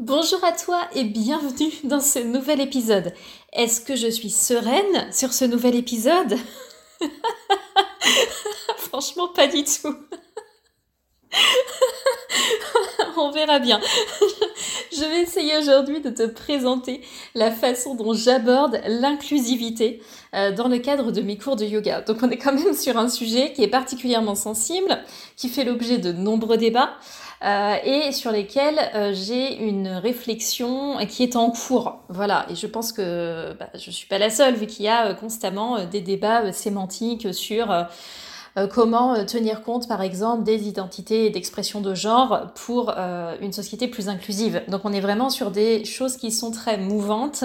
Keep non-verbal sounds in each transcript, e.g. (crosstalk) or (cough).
Bonjour à toi et bienvenue dans ce nouvel épisode. Est-ce que je suis sereine sur ce nouvel épisode? (laughs) Franchement, pas du tout. (laughs) On verra bien. je vais essayer aujourd'hui de te présenter la façon dont j'aborde l'inclusivité euh, dans le cadre de mes cours de yoga. Donc on est quand même sur un sujet qui est particulièrement sensible, qui fait l'objet de nombreux débats. Euh, et sur lesquels euh, j'ai une réflexion qui est en cours. Voilà, et je pense que bah, je ne suis pas la seule, vu qu'il y a euh, constamment des débats sémantiques sur comment tenir compte, par exemple, des identités et d'expressions de genre pour une société plus inclusive. Donc on est vraiment sur des choses qui sont très mouvantes.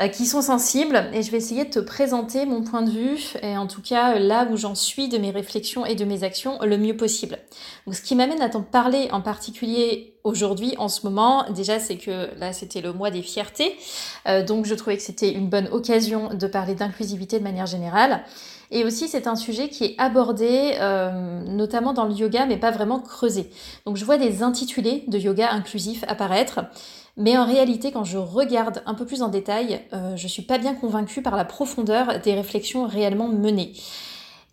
Euh, qui sont sensibles et je vais essayer de te présenter mon point de vue et en tout cas là où j'en suis de mes réflexions et de mes actions le mieux possible. Donc ce qui m'amène à t'en parler en particulier aujourd'hui en ce moment, déjà c'est que là c'était le mois des fiertés, euh, donc je trouvais que c'était une bonne occasion de parler d'inclusivité de manière générale. Et aussi, c'est un sujet qui est abordé euh, notamment dans le yoga, mais pas vraiment creusé. Donc, je vois des intitulés de yoga inclusif apparaître. Mais en réalité, quand je regarde un peu plus en détail, euh, je suis pas bien convaincue par la profondeur des réflexions réellement menées.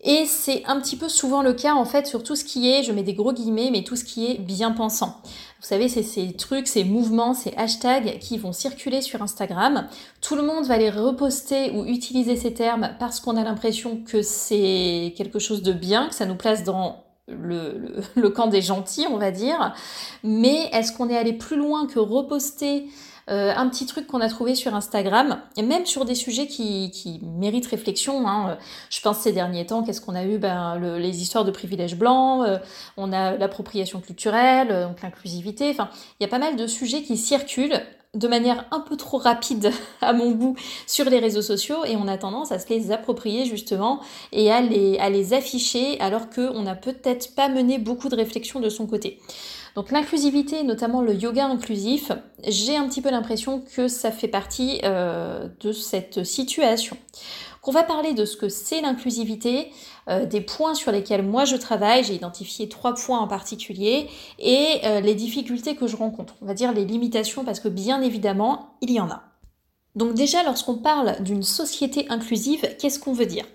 Et c'est un petit peu souvent le cas en fait sur tout ce qui est, je mets des gros guillemets, mais tout ce qui est bien pensant. Vous savez, c'est ces trucs, ces mouvements, ces hashtags qui vont circuler sur Instagram. Tout le monde va les reposter ou utiliser ces termes parce qu'on a l'impression que c'est quelque chose de bien, que ça nous place dans le, (laughs) le, camp des gentils, on va dire. Mais est-ce qu'on est allé plus loin que reposter euh, un petit truc qu'on a trouvé sur Instagram, et même sur des sujets qui, qui méritent réflexion. Hein. Je pense ces derniers temps, qu'est-ce qu'on a eu? Ben, Les histoires de privilèges blancs, euh, on a l'appropriation culturelle, euh, donc l'inclusivité. Enfin, il y a pas mal de sujets qui circulent de manière un peu trop rapide (laughs) à mon goût sur les réseaux sociaux et on a tendance à se les approprier justement et à les, à les afficher alors qu'on n'a peut-être pas mené beaucoup de réflexion de son côté. Donc l'inclusivité, notamment le yoga inclusif, j'ai un petit peu l'impression que ça fait partie euh, de cette situation. On va parler de ce que c'est l'inclusivité, euh, des points sur lesquels moi je travaille, j'ai identifié trois points en particulier, et euh, les difficultés que je rencontre. On va dire les limitations parce que bien évidemment, il y en a. Donc déjà, lorsqu'on parle d'une société inclusive, qu'est-ce qu'on veut dire?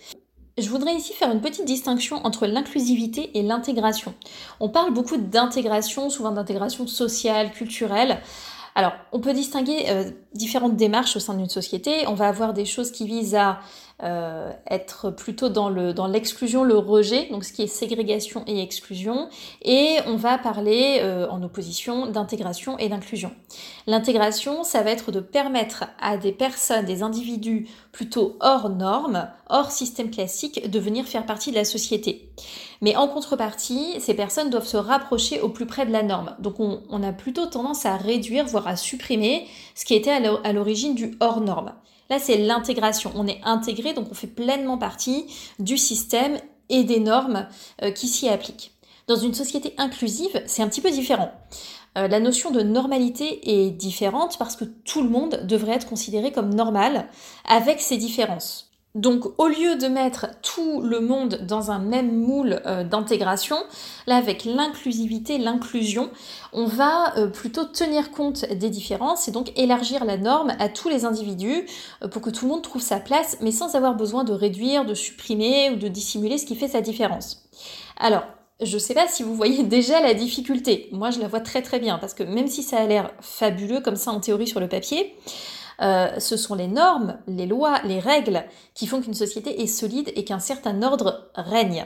Je voudrais ici faire une petite distinction entre l'inclusivité et l'intégration. On parle beaucoup d'intégration, souvent d'intégration sociale, culturelle. Alors, on peut distinguer euh, différentes démarches au sein d'une société. On va avoir des choses qui visent à euh, être plutôt dans le dans l'exclusion, le rejet, donc ce qui est ségrégation et exclusion, et on va parler euh, en opposition d'intégration et d'inclusion. L'intégration, ça va être de permettre à des personnes, des individus plutôt hors normes, hors système classique, de venir faire partie de la société. Mais en contrepartie, ces personnes doivent se rapprocher au plus près de la norme. Donc on, on a plutôt tendance à réduire, voire à supprimer ce qui était à l'origine du hors norme. Là, c'est l'intégration. On est intégré, donc on fait pleinement partie du système et des normes euh, qui s'y appliquent. Dans une société inclusive, c'est un petit peu différent. Euh, la notion de normalité est différente parce que tout le monde devrait être considéré comme normal avec ses différences. Donc au lieu de mettre tout le monde dans un même moule euh, d'intégration, là avec l'inclusivité, l'inclusion, on va euh, plutôt tenir compte des différences et donc élargir la norme à tous les individus euh, pour que tout le monde trouve sa place, mais sans avoir besoin de réduire, de supprimer ou de dissimuler ce qui fait sa différence. Alors, je ne sais pas si vous voyez (laughs) déjà la difficulté. Moi, je la vois très très bien parce que même si ça a l'air fabuleux comme ça en théorie sur le papier, euh, ce sont les normes, les lois, les règles qui font qu'une société est solide et qu'un certain ordre règne.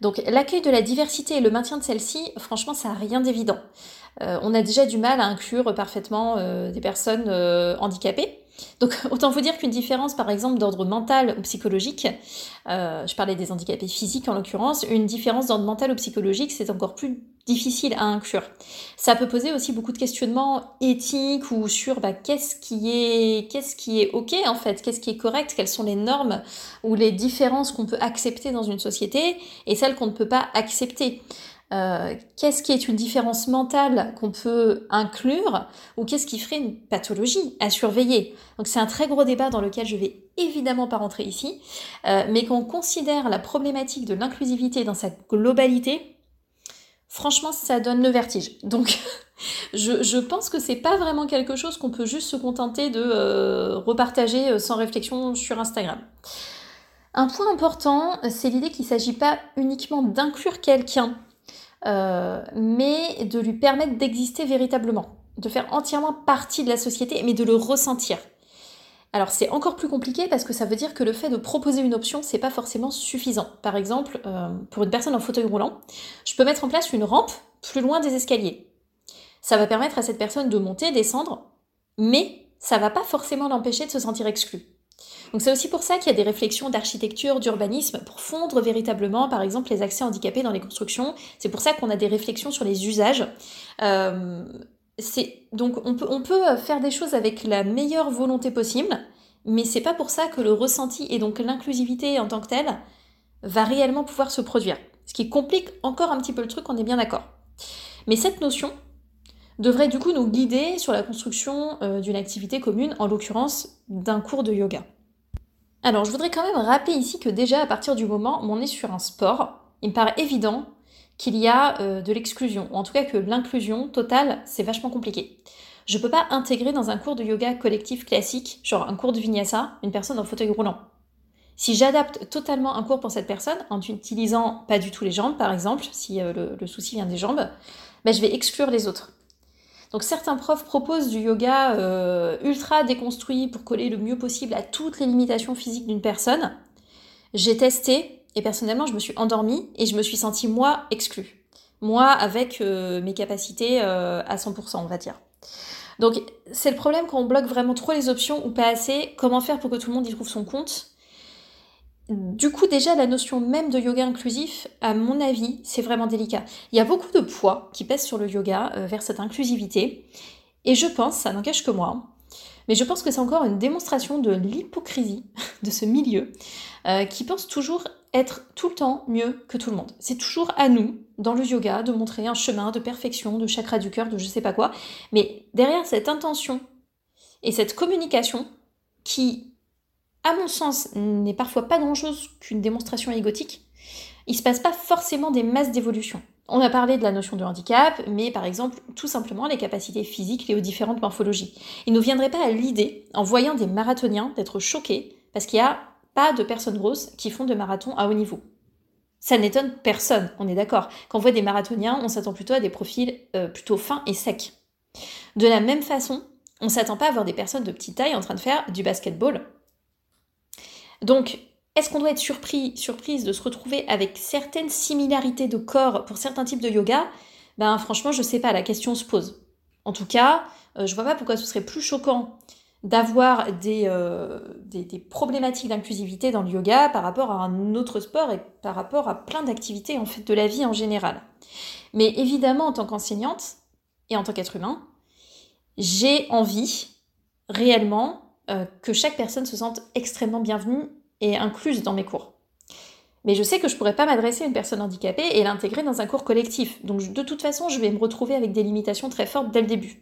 Donc l'accueil de la diversité et le maintien de celle-ci, franchement, ça n'a rien d'évident. Euh, on a déjà du mal à inclure parfaitement euh, des personnes handicapées. Donc (laughs) autant vous dire qu'une différence par exemple d'ordre mental ou psychologique, euh, je parlais des handicapés physiques en l'occurrence, une différence d'ordre mental ou psychologique c'est encore plus difficile à inclure. Ça peut poser aussi beaucoup de questionnements éthiques ou sur bah, qu'est-ce qui est qu'est-ce qui est ok en fait, qu'est-ce qui est correct, quelles sont les normes ou les différences qu'on peut accepter dans une société et celles qu'on ne peut pas accepter. Euh, qu'est-ce qui est une différence mentale qu'on peut inclure ou qu'est-ce qui ferait une pathologie à surveiller? Donc c'est un très gros débat dans lequel je vais évidemment pas rentrer ici, euh, mais qu'on considère la problématique de l'inclusivité dans sa globalité, franchement ça donne le vertige. Donc (laughs) je, pense que c'est pas vraiment quelque chose qu'on peut juste se contenter de euh, repartager sans réflexion sur Instagram. Un point important, c'est l'idée qu'il ne s'agit pas uniquement d'inclure quelqu'un euh, mais de lui permettre d'exister véritablement, de faire entièrement partie de la société, mais de le ressentir. Alors c'est encore plus compliqué parce que ça veut dire que le fait de proposer une option, c'est pas forcément suffisant. Par exemple, euh, pour une personne en fauteuil roulant, je peux mettre en place une rampe plus loin des escaliers. Ça va permettre à cette personne de monter, descendre, mais ça va pas forcément l'empêcher de se sentir exclue. Donc c'est aussi pour ça qu'il y a des réflexions d'architecture, d'urbanisme, pour fondre véritablement, par exemple, les accès handicapés dans les constructions. C'est pour ça qu'on a des réflexions sur les usages. Euh, donc on peut, on peut faire des choses avec la meilleure volonté possible, mais c'est pas pour ça que le ressenti et donc l'inclusivité en tant que telle va réellement pouvoir se produire. Ce qui complique encore un petit peu le truc, on est bien d'accord. Mais cette notion devrait du coup nous guider sur la construction euh, d'une activité commune, en l'occurrence d'un cours de yoga. Alors, je voudrais quand même rappeler ici que déjà, à partir du moment où on est sur un sport, il me paraît évident qu'il y a euh, de l'exclusion, ou en tout cas que l'inclusion totale, c'est vachement compliqué. Je peux pas intégrer dans un cours de yoga collectif classique, genre un cours de vinyasa, une personne en fauteuil roulant. Si j'adapte totalement un cours pour cette personne, en utilisant pas du tout les jambes, par exemple, si euh, le, souci vient des jambes, ben, je vais exclure les autres. Donc certains profs proposent du yoga euh, ultra déconstruit pour coller le mieux possible à toutes les limitations physiques d'une personne. J'ai testé et personnellement je me suis endormie et je me suis sentie moi exclue. Moi avec euh, mes capacités euh, à 100% on va dire. Donc c'est le problème quand on bloque vraiment trop les options ou pas assez. Comment faire pour que tout le monde y trouve son compte? Du coup, déjà, la notion même de yoga inclusif, à mon avis, c'est vraiment délicat. Il y a beaucoup de poids qui pèsent sur le yoga euh, vers cette inclusivité. Et je pense, ça n'engage que moi, mais je pense que c'est encore une démonstration de l'hypocrisie (laughs) de ce milieu euh, qui pense toujours être tout le temps mieux que tout le monde. C'est toujours à nous, dans le yoga, de montrer un chemin de perfection, de chakra du cœur, de je sais pas quoi. Mais derrière cette intention et cette communication qui à mon sens, n'est parfois pas grand-chose qu'une démonstration égotique, il se passe pas forcément des masses d'évolution. On a parlé de la notion de handicap, mais par exemple, tout simplement les capacités physiques liées aux différentes morphologies. Il ne viendrait pas à l'idée, en voyant des marathoniens, d'être choqués parce qu'il n'y a pas de personnes grosses qui font de marathons à haut niveau. Ça n'étonne personne, on est d'accord. Quand on voit des marathoniens, on s'attend plutôt à des profils euh, plutôt fins et secs. De la même façon, on s'attend pas à voir des personnes de petite taille en train de faire du basketball donc, est-ce qu'on doit être surpris, surprise de se retrouver avec certaines similarités de corps pour certains types de yoga? Ben franchement, je sais pas, la question se pose. En tout cas, euh, je vois pas pourquoi ce serait plus choquant d'avoir euh, des, des, problématiques d'inclusivité dans le yoga par rapport à un autre sport et par rapport à plein d'activités en fait de la vie en général. Mais évidemment, en tant qu'enseignante et en tant qu'être humain, j'ai envie réellement euh, que chaque personne se sente extrêmement bienvenue et incluse dans mes cours. Mais je sais que je pourrais pas m'adresser à une personne handicapée et l'intégrer dans un cours collectif. Donc de toute façon, je vais me retrouver avec des limitations très fortes dès le début.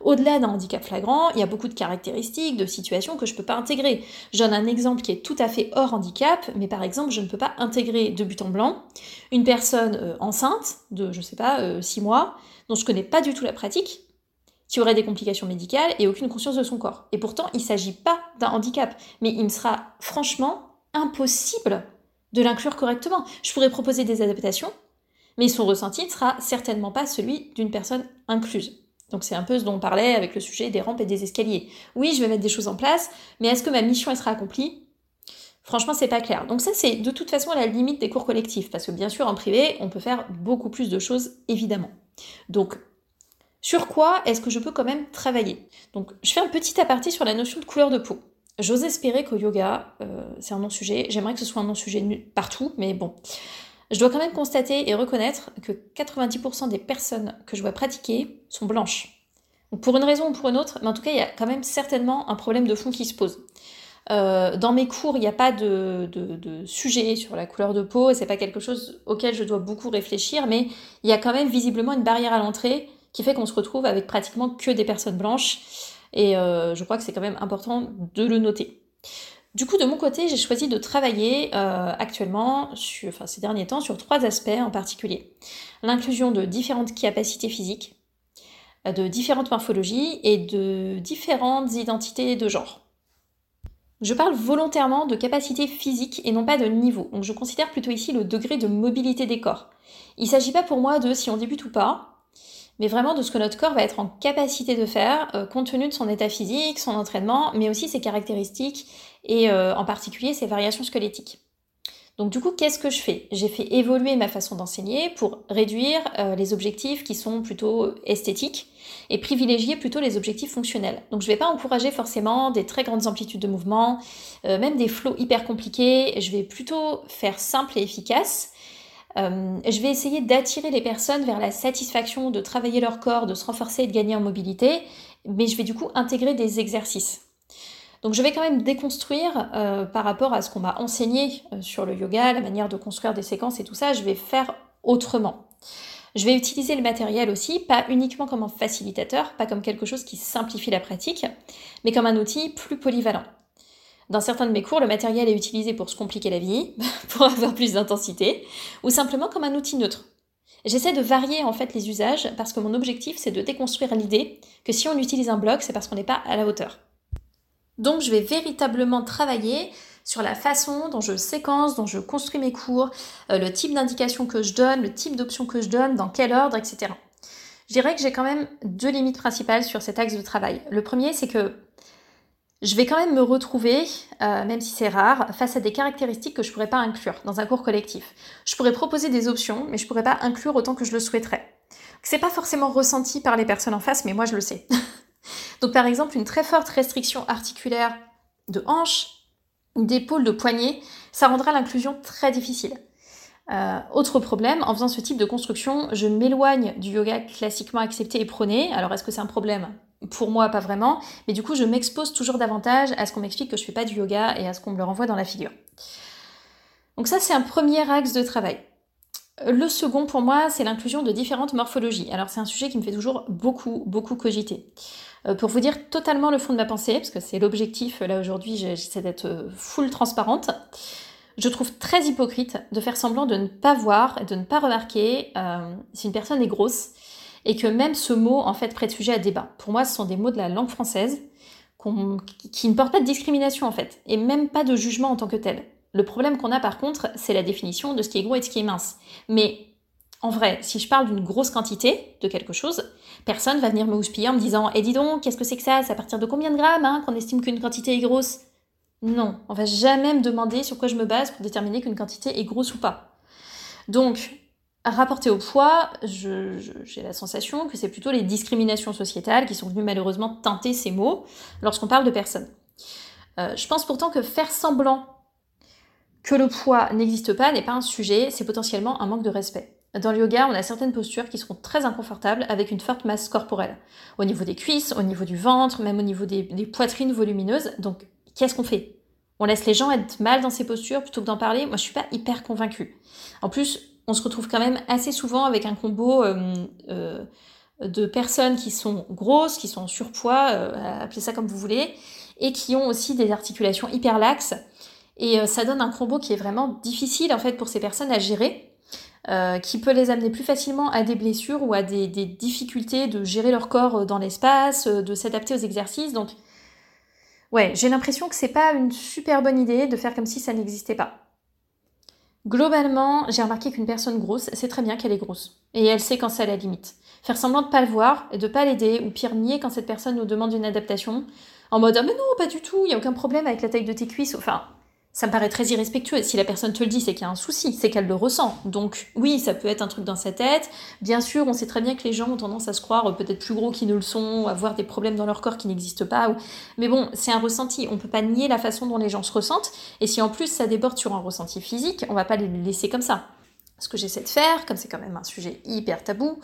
Au-delà d'un handicap flagrant, il y a beaucoup de caractéristiques, de situations que je peux pas intégrer. Je donne un exemple qui est tout à fait hors handicap, mais par exemple, je ne peux pas intégrer de but en blanc une personne euh, enceinte de, je sais pas, 6 euh, mois, dont je connais pas du tout la pratique, qui aurait des complications médicales et aucune conscience de son corps. Et pourtant, il ne s'agit pas d'un handicap, mais il me sera franchement impossible de l'inclure correctement. Je pourrais proposer des adaptations, mais son ressenti ne sera certainement pas celui d'une personne incluse. Donc c'est un peu ce dont on parlait avec le sujet des rampes et des escaliers. Oui, je vais mettre des choses en place, mais est-ce que ma mission elle sera accomplie? Franchement, c'est pas clair. Donc ça, c'est de toute façon la limite des cours collectifs, parce que bien sûr, en privé, on peut faire beaucoup plus de choses, évidemment. Donc Sur quoi est-ce que je peux quand même travailler? Donc, je fais un petit aparté sur la notion de couleur de peau. J'ose espérer qu'au yoga, euh, c'est un non-sujet. J'aimerais que ce soit un non-sujet partout, mais bon. Je dois quand même constater et reconnaître que 90% des personnes que je vois pratiquer sont blanches. Pour une raison ou pour une autre, mais en tout cas, il y a quand même certainement un problème de fond qui se pose. Euh, dans mes cours, il n'y a pas de, de, sujet sur la couleur de peau, et c'est pas quelque chose auquel je dois beaucoup réfléchir, mais il y a quand même visiblement une barrière à l'entrée qui fait qu'on se retrouve avec pratiquement que des personnes blanches, et euh, je crois que c'est quand même important de le noter. Du coup, de mon côté, j'ai choisi de travailler euh, actuellement, enfin ces derniers temps, sur trois aspects en particulier. L'inclusion de différentes capacités physiques, de différentes morphologies et de différentes identités de genre. Je parle volontairement de capacité physique et non pas de niveau. Donc je considère plutôt ici le degré de mobilité des corps. Il ne s'agit pas pour moi de si on débute ou pas, mais vraiment de ce que notre corps va être en capacité de faire euh, compte tenu de son état physique, son entraînement, mais aussi ses caractéristiques et euh, en particulier ses variations squelettiques. Donc du coup, qu'est-ce que je fais? J'ai fait évoluer ma façon d'enseigner pour réduire euh, les objectifs qui sont plutôt esthétiques et privilégier plutôt les objectifs fonctionnels. Donc je ne vais pas encourager forcément des très grandes amplitudes de mouvement, même des flots hyper compliqués, je vais plutôt faire simple et efficace. Euh, je vais essayer d'attirer les personnes vers la satisfaction de travailler leur corps, de se renforcer et de gagner en mobilité, mais je vais du coup intégrer des exercices. Donc je vais quand même déconstruire euh, par rapport à ce qu'on m'a enseigné sur le yoga, la manière de construire des séquences et tout ça, je vais faire autrement. Je vais utiliser le matériel aussi, pas uniquement comme un facilitateur, pas comme quelque chose qui simplifie la pratique, mais comme un outil plus polyvalent. Dans certains de mes cours, le matériel est utilisé pour se compliquer la vie, (laughs) pour avoir plus d'intensité, ou simplement comme un outil neutre. J'essaie de varier en fait les usages parce que mon objectif c'est de déconstruire l'idée que si on utilise un bloc, c'est parce qu'on n'est pas à la hauteur. Donc je vais véritablement travailler sur la façon dont je séquence, dont je construis mes cours, euh, le type d'indication que je donne, le type d'option que je donne, dans quel ordre, etc. Je dirais que j'ai quand même deux limites principales sur cet axe de travail. Le premier, c'est que je vais quand même me retrouver, euh, même si c'est rare, face à des caractéristiques que je ne pourrais pas inclure dans un cours collectif. Je pourrais proposer des options, mais je ne pourrais pas inclure autant que je le souhaiterais. C'est pas forcément ressenti par les personnes en face, mais moi je le sais. (laughs) Donc par exemple, une très forte restriction articulaire de hanche, d'épaule, de poignet, ça rendra l'inclusion très difficile. Euh, autre problème, en faisant ce type de construction, je m'éloigne du yoga classiquement accepté et prôné. Alors est-ce que c'est un problème? Pour moi, pas vraiment. Mais du coup, je m'expose toujours davantage à ce qu'on m'explique que je fais pas du yoga et à ce qu'on me le renvoie dans la figure. Donc ça, c'est un premier axe de travail. Le second, pour moi, c'est l'inclusion de différentes morphologies. Alors c'est un sujet qui me fait toujours beaucoup, beaucoup cogiter. Euh, pour vous dire totalement le fond de ma pensée, parce que c'est l'objectif, là aujourd'hui j'essaie d'être euh, full transparente, je trouve très hypocrite de faire semblant de ne pas voir de ne pas remarquer euh, si une personne est grosse et que même ce mot en fait prête sujet à débat. Pour moi ce sont des mots de la langue française qui ne portent pas de discrimination en fait, et même pas de jugement en tant que tel. Le problème qu'on a par contre, c'est la définition de ce qui est gros et de ce qui est mince. Mais en vrai, si je parle d'une grosse quantité de quelque chose, personne va venir me houspiller en me disant Eh dis donc, qu'est-ce que c'est que ça? C'est à partir de combien de grammes hein, qu'on estime qu'une quantité est grosse Non, on va jamais me demander sur quoi je me base pour déterminer qu'une quantité est grosse ou pas. Donc, rapporté au poids, j'ai la sensation que c'est plutôt les discriminations sociétales qui sont venues malheureusement teinter ces mots lorsqu'on parle de personnes. Euh, je pense pourtant que faire semblant que le poids n'existe pas n'est pas un sujet, c'est potentiellement un manque de respect. Dans le yoga, on a certaines postures qui seront très inconfortables avec une forte masse corporelle. Au niveau des cuisses, au niveau du ventre, même au niveau des, poitrines volumineuses. Donc, qu'est-ce qu'on fait? On laisse les gens être mal dans ces postures plutôt que d'en parler? Moi, je suis pas hyper convaincue. En plus, on se retrouve quand même assez souvent avec un combo euh, euh, de personnes qui sont grosses, qui sont en surpoids, euh, appelez ça comme vous voulez, et qui ont aussi des articulations hyper laxes. Et ça donne un combo qui est vraiment difficile en fait pour ces personnes à gérer qui peut les amener plus facilement à des blessures ou à des, difficultés de gérer leur corps dans l'espace, de s'adapter aux exercices. Donc, ouais, j'ai l'impression que c'est pas une super bonne idée de faire comme si ça n'existait pas. Globalement, j'ai remarqué qu'une personne grosse, c'est très bien qu'elle est grosse. Et elle sait quand c'est à la limite. Faire semblant de pas le voir et de pas l'aider, ou pire nier quand cette personne nous demande une adaptation, en mode ah mais non, pas du tout, il y a aucun problème avec la taille de tes cuisses. Enfin, ça me paraît très irrespectueux. Si la personne te le dit, c'est qu'il y a un souci, c'est qu'elle le ressent. Donc oui, ça peut être un truc dans sa tête. Bien sûr, on sait très bien que les gens ont tendance à se croire peut-être plus gros qu'ils ne le sont, à avoir des problèmes dans leur corps qui n'existent pas. Mais bon, c'est un ressenti. On peut pas nier la façon dont les gens se ressentent. Et si en plus ça déborde sur un ressenti physique, on va pas les laisser comme ça. Ce que j'essaie de faire, comme c'est quand même un sujet hyper tabou,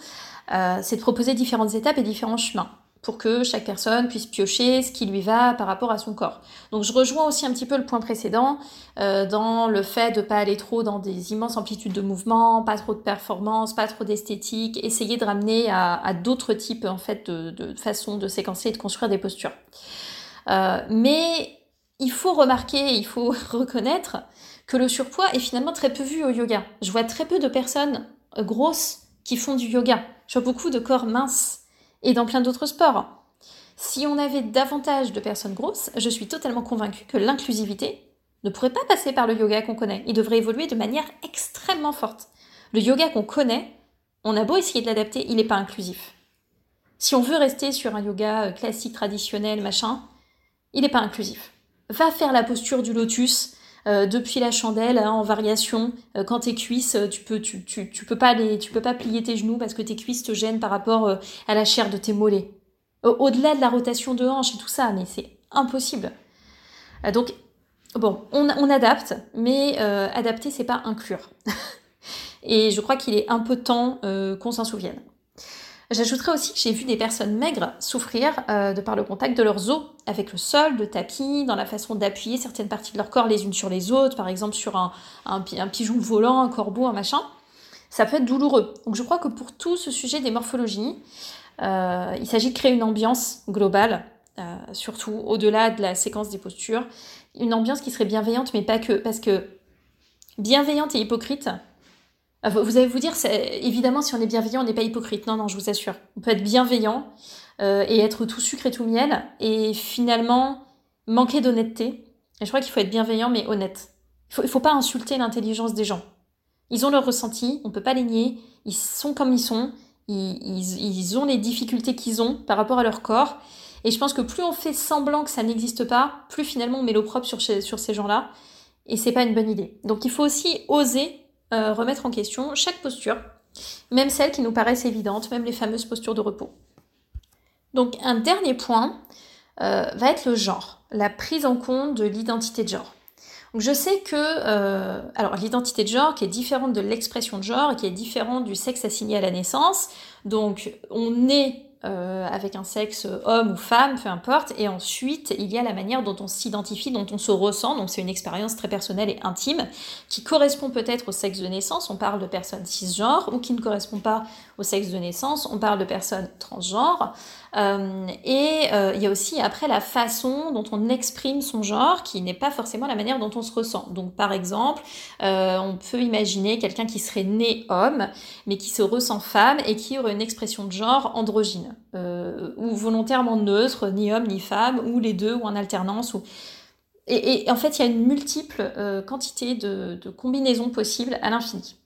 euh, c'est de proposer différentes étapes et différents chemins pour que chaque personne puisse piocher ce qui lui va par rapport à son corps. Donc je rejoins aussi un petit peu le point précédent euh, dans le fait de pas aller trop dans des immenses amplitudes de mouvements, pas trop de performance, pas trop d'esthétique, essayer de ramener à, d'autres types en fait de, de façons de séquencer et de construire des postures. Euh, mais il faut remarquer, il faut (laughs) reconnaître que le surpoids est finalement très peu vu au yoga. Je vois très peu de personnes grosses qui font du yoga. Je vois beaucoup de corps minces et dans plein d'autres sports. Si on avait davantage de personnes grosses, je suis totalement convaincue que l'inclusivité ne pourrait pas passer par le yoga qu'on connaît. Il devrait évoluer de manière extrêmement forte. Le yoga qu'on connaît, on a beau essayer de l'adapter, il n'est pas inclusif. Si on veut rester sur un yoga euh, classique, traditionnel, machin, il n'est pas inclusif. Va faire la posture du lotus, euh, depuis la chandelle hein, en variation. Euh, quand tes cuisses, euh, tu peux, tu, tu, tu, peux pas les, tu peux pas plier tes genoux parce que tes cuisses te gênent par rapport à la chair de tes mollets. Au-delà de la rotation de hanche et tout ça, mais c'est impossible. donc, bon, on, on adapte, mais adapter, c'est pas inclure. (laughs) et je crois qu'il est un peu temps qu'on s'en souvienne. J'ajouterais aussi que j'ai vu des personnes maigres souffrir euh, de par le contact de leurs os avec le sol, le tapis, dans la façon d'appuyer certaines parties de leur corps les unes sur les autres, par exemple sur un, un, pigeon volant, un corbeau, un machin. Ça peut être douloureux. Donc je crois que pour tout ce sujet des morphologies, euh, il s'agit de créer une ambiance globale, euh, surtout au-delà de la séquence des postures, une ambiance qui serait bienveillante, mais pas que, parce que bienveillante et hypocrite, vous allez vous dire, évidemment, si on est bienveillant, on n'est pas hypocrite. Non, non, je vous assure. On peut être bienveillant euh, et être tout sucre et tout miel, et finalement manquer d'honnêteté. Et je crois qu'il faut être bienveillant, mais honnête. Il ne faut, pas insulter l'intelligence des gens. Ils ont leur ressenti, on ne peut pas les nier. Ils sont comme ils sont. Ils, ont les difficultés qu'ils ont par rapport à leur corps. Et je pense que plus on fait semblant que ça n'existe pas, plus finalement on met l'opprobre sur, sur ces gens-là. Et c'est pas une bonne idée. Donc il faut aussi oser euh, remettre en question chaque posture, même celles qui nous paraissent évidentes, même les fameuses postures de repos. Donc un dernier point euh, va être le genre, la prise en compte de l'identité de genre. Je sais que euh, alors l'identité de genre qui est différente de l'expression de genre et qui est différente du sexe assigné à la naissance. Donc on est euh, avec un sexe homme ou femme, peu importe. Et ensuite, il y a la manière dont on s'identifie, dont on se ressent. Donc c'est une expérience très personnelle et intime qui correspond peut-être au sexe de naissance. On parle de personnes cisgenres ou qui ne correspond pas au sexe de naissance. On parle de personnes transgenres. Euh, et euh, il y a aussi après la façon dont on exprime son genre qui n'est pas forcément la manière dont on se ressent. Donc par exemple, on peut imaginer quelqu'un qui serait né homme mais qui se ressent femme et qui aurait une expression de genre androgyne. Euh, ou volontairement neutre, ni homme ni femme, ou les deux, ou en alternance. Et, en fait, il y a une multiple euh, quantité de, combinaisons possibles à l'infini.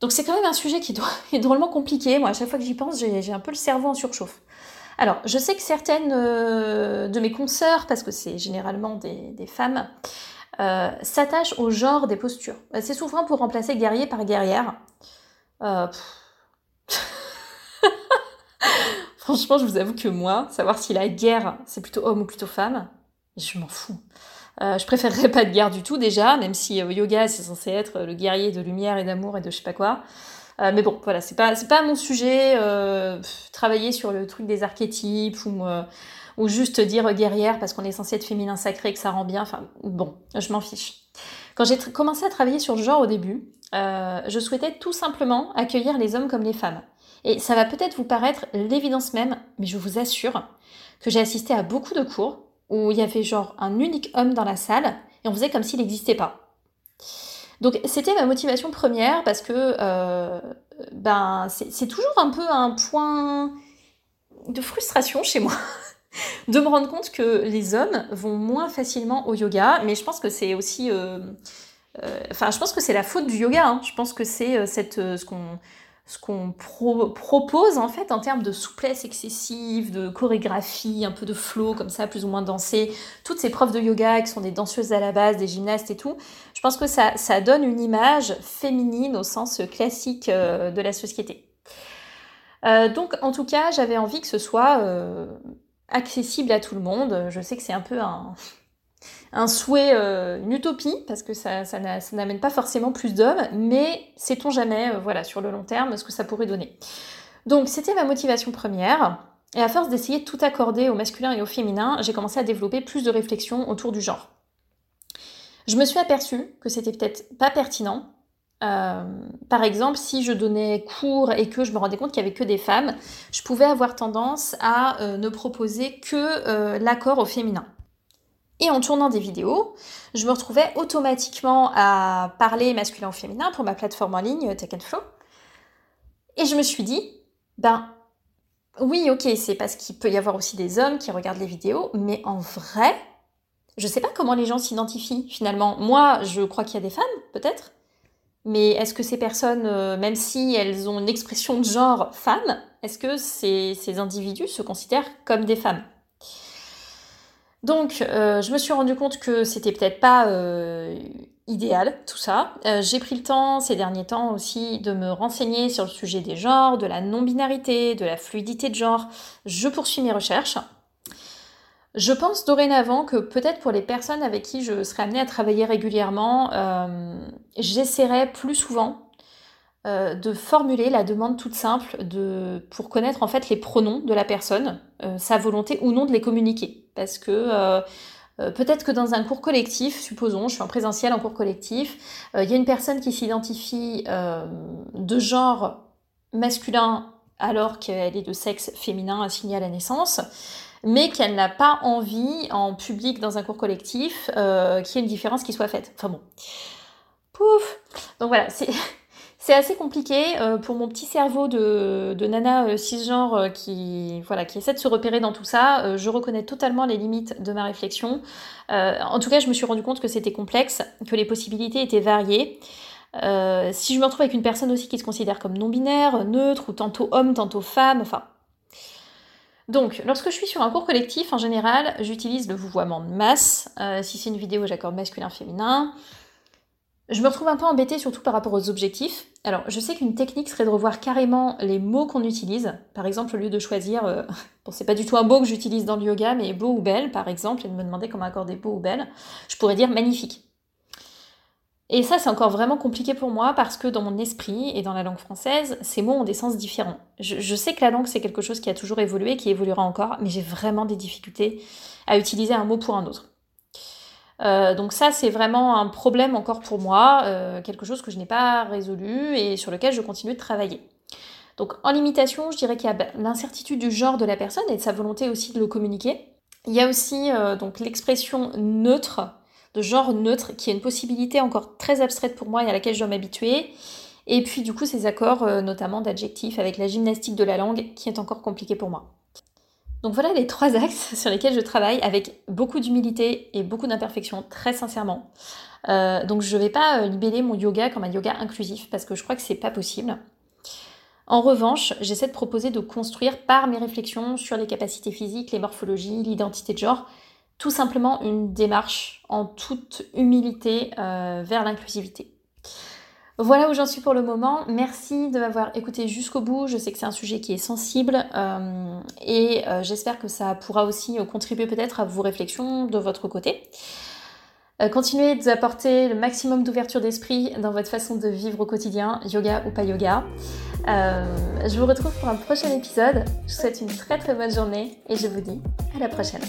Donc c'est quand même un sujet (laughs) qui est drôlement compliqué. Moi, à chaque fois que j'y pense, j'ai un peu le cerveau en surchauffe. Alors, je sais que certaines euh, de mes consoeurs, parce que c'est généralement des, femmes, s'attachent au genre des postures. C'est souvent pour remplacer guerrier par guerrière. (laughs) Franchement, je vous avoue que moi, savoir si la guerre, c'est plutôt homme ou plutôt femme, je m'en fous. Euh, je préférerais (laughs) pas de guerre du tout déjà, même si euh, yoga c'est censé être le guerrier de lumière et d'amour et de je sais pas quoi. Euh, mais bon, voilà, c'est pas c'est pas mon sujet. travailler sur le truc des archétypes ou ou juste dire guerrière parce qu'on est censé être féminin sacré et que ça rend bien. Enfin bon, je m'en fiche. Quand j'ai commencé à travailler sur le genre au début, je souhaitais tout simplement accueillir les hommes comme les femmes. Et ça va peut-être vous paraître l'évidence même, mais je vous assure que j'ai assisté à beaucoup de cours où il y avait genre un unique homme dans la salle et on faisait comme s'il n'existait pas. Donc c'était ma motivation première parce que euh, ben c'est toujours un peu un point de frustration chez moi (laughs) de me rendre compte que les hommes vont moins facilement au yoga, mais je pense que c'est aussi, euh, euh, enfin je pense que c'est la faute du yoga. Hein. Je pense que c'est cette ce qu'on ce qu'on propose en fait en termes de souplesse excessive, de chorégraphie, un peu de flow comme ça, plus ou moins dansé. Toutes ces profs de yoga qui sont des danseuses à la base, des gymnastes et tout, je pense que ça, ça donne une image féminine au sens classique euh, de la société. Euh, donc en tout cas, j'avais envie que ce soit euh, accessible à tout le monde. Je sais que c'est un peu un, un souhait, euh, une utopie, parce que ça, n'amène pas forcément plus d'hommes, mais sait-on jamais, euh, voilà, sur le long terme, ce que ça pourrait donner. Donc c'était ma motivation première, et à force d'essayer de tout accorder au masculin et au féminin, j'ai commencé à développer plus de réflexions autour du genre. Je me suis aperçue que c'était peut-être pas pertinent. Euh, par exemple, si je donnais cours et que je me rendais compte qu'il n'y avait que des femmes, je pouvais avoir tendance à ne proposer que l'accord au féminin. Et en tournant des vidéos, je me retrouvais automatiquement à parler masculin ou féminin pour ma plateforme en ligne Tech Flow. Et je me suis dit, ben oui, ok, c'est parce qu'il peut y avoir aussi des hommes qui regardent les vidéos, mais en vrai, je sais pas comment les gens s'identifient finalement. Moi, je crois qu'il y a des femmes, peut-être. Mais est-ce que ces personnes, euh, même si elles ont une expression de genre femme, est-ce que ces individus se considèrent comme des femmes? Donc, euh, je me suis rendu compte que c'était peut-être pas euh, idéal tout ça. Euh, j'ai pris le temps ces derniers temps aussi de me renseigner sur le sujet des genres, de la non-binarité, de la fluidité de genre. Je poursuis mes recherches. Je pense dorénavant que peut-être pour les personnes avec qui je serai amenée à travailler régulièrement, j'essaierai plus souvent euh, de formuler la demande toute simple de, pour connaître en fait les pronoms de la personne, euh, sa volonté ou non de les communiquer. Parce que euh, peut-être que dans un cours collectif, supposons, je suis en présentiel en cours collectif, il y a une personne qui s'identifie de genre masculin alors qu'elle est de sexe féminin assigné à la naissance mais qu'elle n'a pas envie en public dans un cours collectif qu'il y ait une différence qui soit faite. Enfin bon. Pouf Donc voilà, c'est c'est assez compliqué euh, pour mon petit cerveau de, nana euh, cisgenre euh, qui, voilà, qui essaie de se repérer dans tout ça. je reconnais totalement les limites de ma réflexion. en tout cas, je me suis rendu compte que c'était complexe, que les possibilités étaient variées. si je me retrouve avec une personne aussi qui se considère comme non-binaire, neutre, ou tantôt homme, tantôt femme, enfin. Donc, lorsque je suis sur un cours collectif, en général, j'utilise le vouvoiement de masse. si c'est une vidéo, j'accorde masculin-féminin. Je me retrouve un peu embêtée surtout par rapport aux objectifs. Alors, je sais qu'une technique serait de revoir carrément les mots qu'on utilise. Par exemple, au lieu de choisir, euh, (laughs) bon, c'est pas du tout un mot que j'utilise dans le yoga, mais beau ou belle, par exemple, et de me demander comment accorder beau ou belle, je pourrais dire magnifique. Et ça, c'est encore vraiment compliqué pour moi parce que dans mon esprit et dans la langue française, ces mots ont des sens différents. Je, je sais que la langue, c'est quelque chose qui a toujours évolué, qui évoluera encore, mais j'ai vraiment des difficultés à utiliser un mot pour un autre. Euh, donc ça, c'est vraiment un problème encore pour moi, euh, quelque chose que je n'ai pas résolu et sur lequel je continue de travailler. Donc en limitation, je dirais qu'il y a ben, l'incertitude du genre de la personne et de sa volonté aussi de le communiquer. Il y a aussi euh, donc l'expression neutre, de genre neutre, qui est une possibilité encore très abstraite pour moi et à laquelle je dois m'habituer. Et puis du coup ces accords notamment d'adjectifs avec la gymnastique de la langue qui est encore compliqué pour moi. Donc voilà les trois axes (laughs) sur lesquels je travaille avec beaucoup d'humilité et beaucoup d'imperfection, très sincèrement. Euh, donc je ne vais pas euh, libeller mon yoga comme un yoga inclusif parce que je crois que c'est pas possible. En revanche, j'essaie de proposer de construire par mes réflexions sur les capacités physiques, les morphologies, l'identité de genre, tout simplement une démarche en toute humilité euh, vers l'inclusivité. Voilà où j'en suis pour le moment. Merci de m'avoir écouté jusqu'au bout. Je sais que c'est un sujet qui est sensible euh, et euh, j'espère que ça pourra aussi euh, contribuer peut-être à vos réflexions de votre côté. continuez de vous apporter le maximum d'ouverture d'esprit dans votre façon de vivre au quotidien, yoga ou pas yoga. je vous retrouve pour un prochain épisode. Je vous souhaite une très très bonne journée et je vous dis à la prochaine.